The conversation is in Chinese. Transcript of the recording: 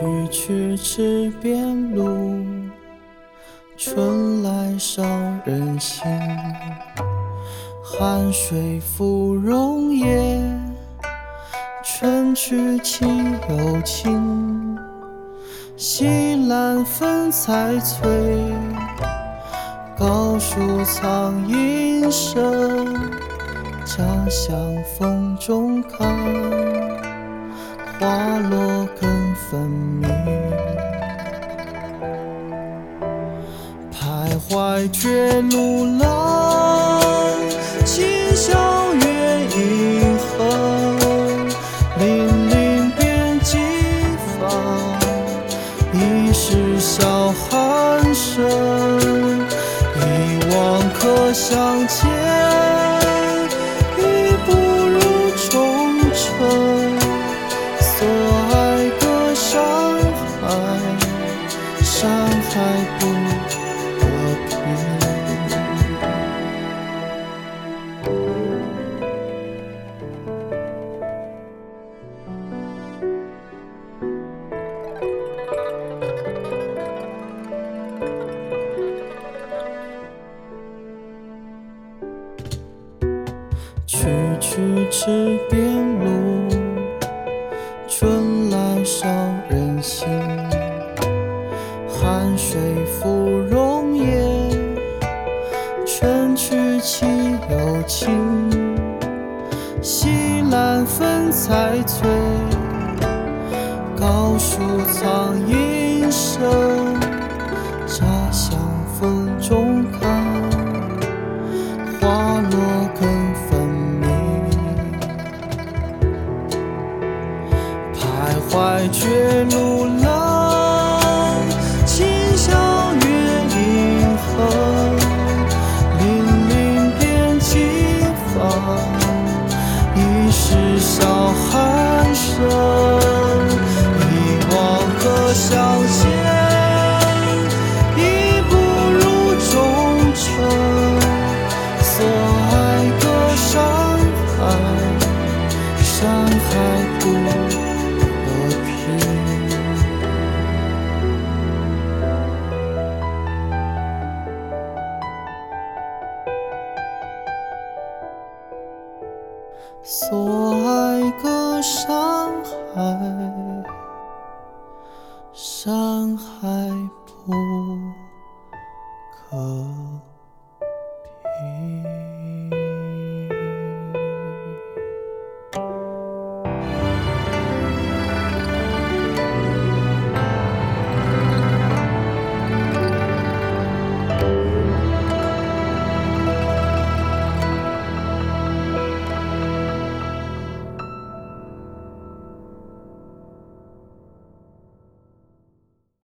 去去池边路，春来少人行。寒水芙蓉叶，春去气又晴。西兰分彩翠，高树藏银声。家乡风中看，花落分明。徘徊绝路了，去去池边路，春来少人行。寒水芙蓉叶，春去气又晴。西兰分彩翠，高树藏银声。茶香绝路郎，今宵月影横，粼粼遍几方，已是笑寒声。一往可相见，所爱隔山海山海不可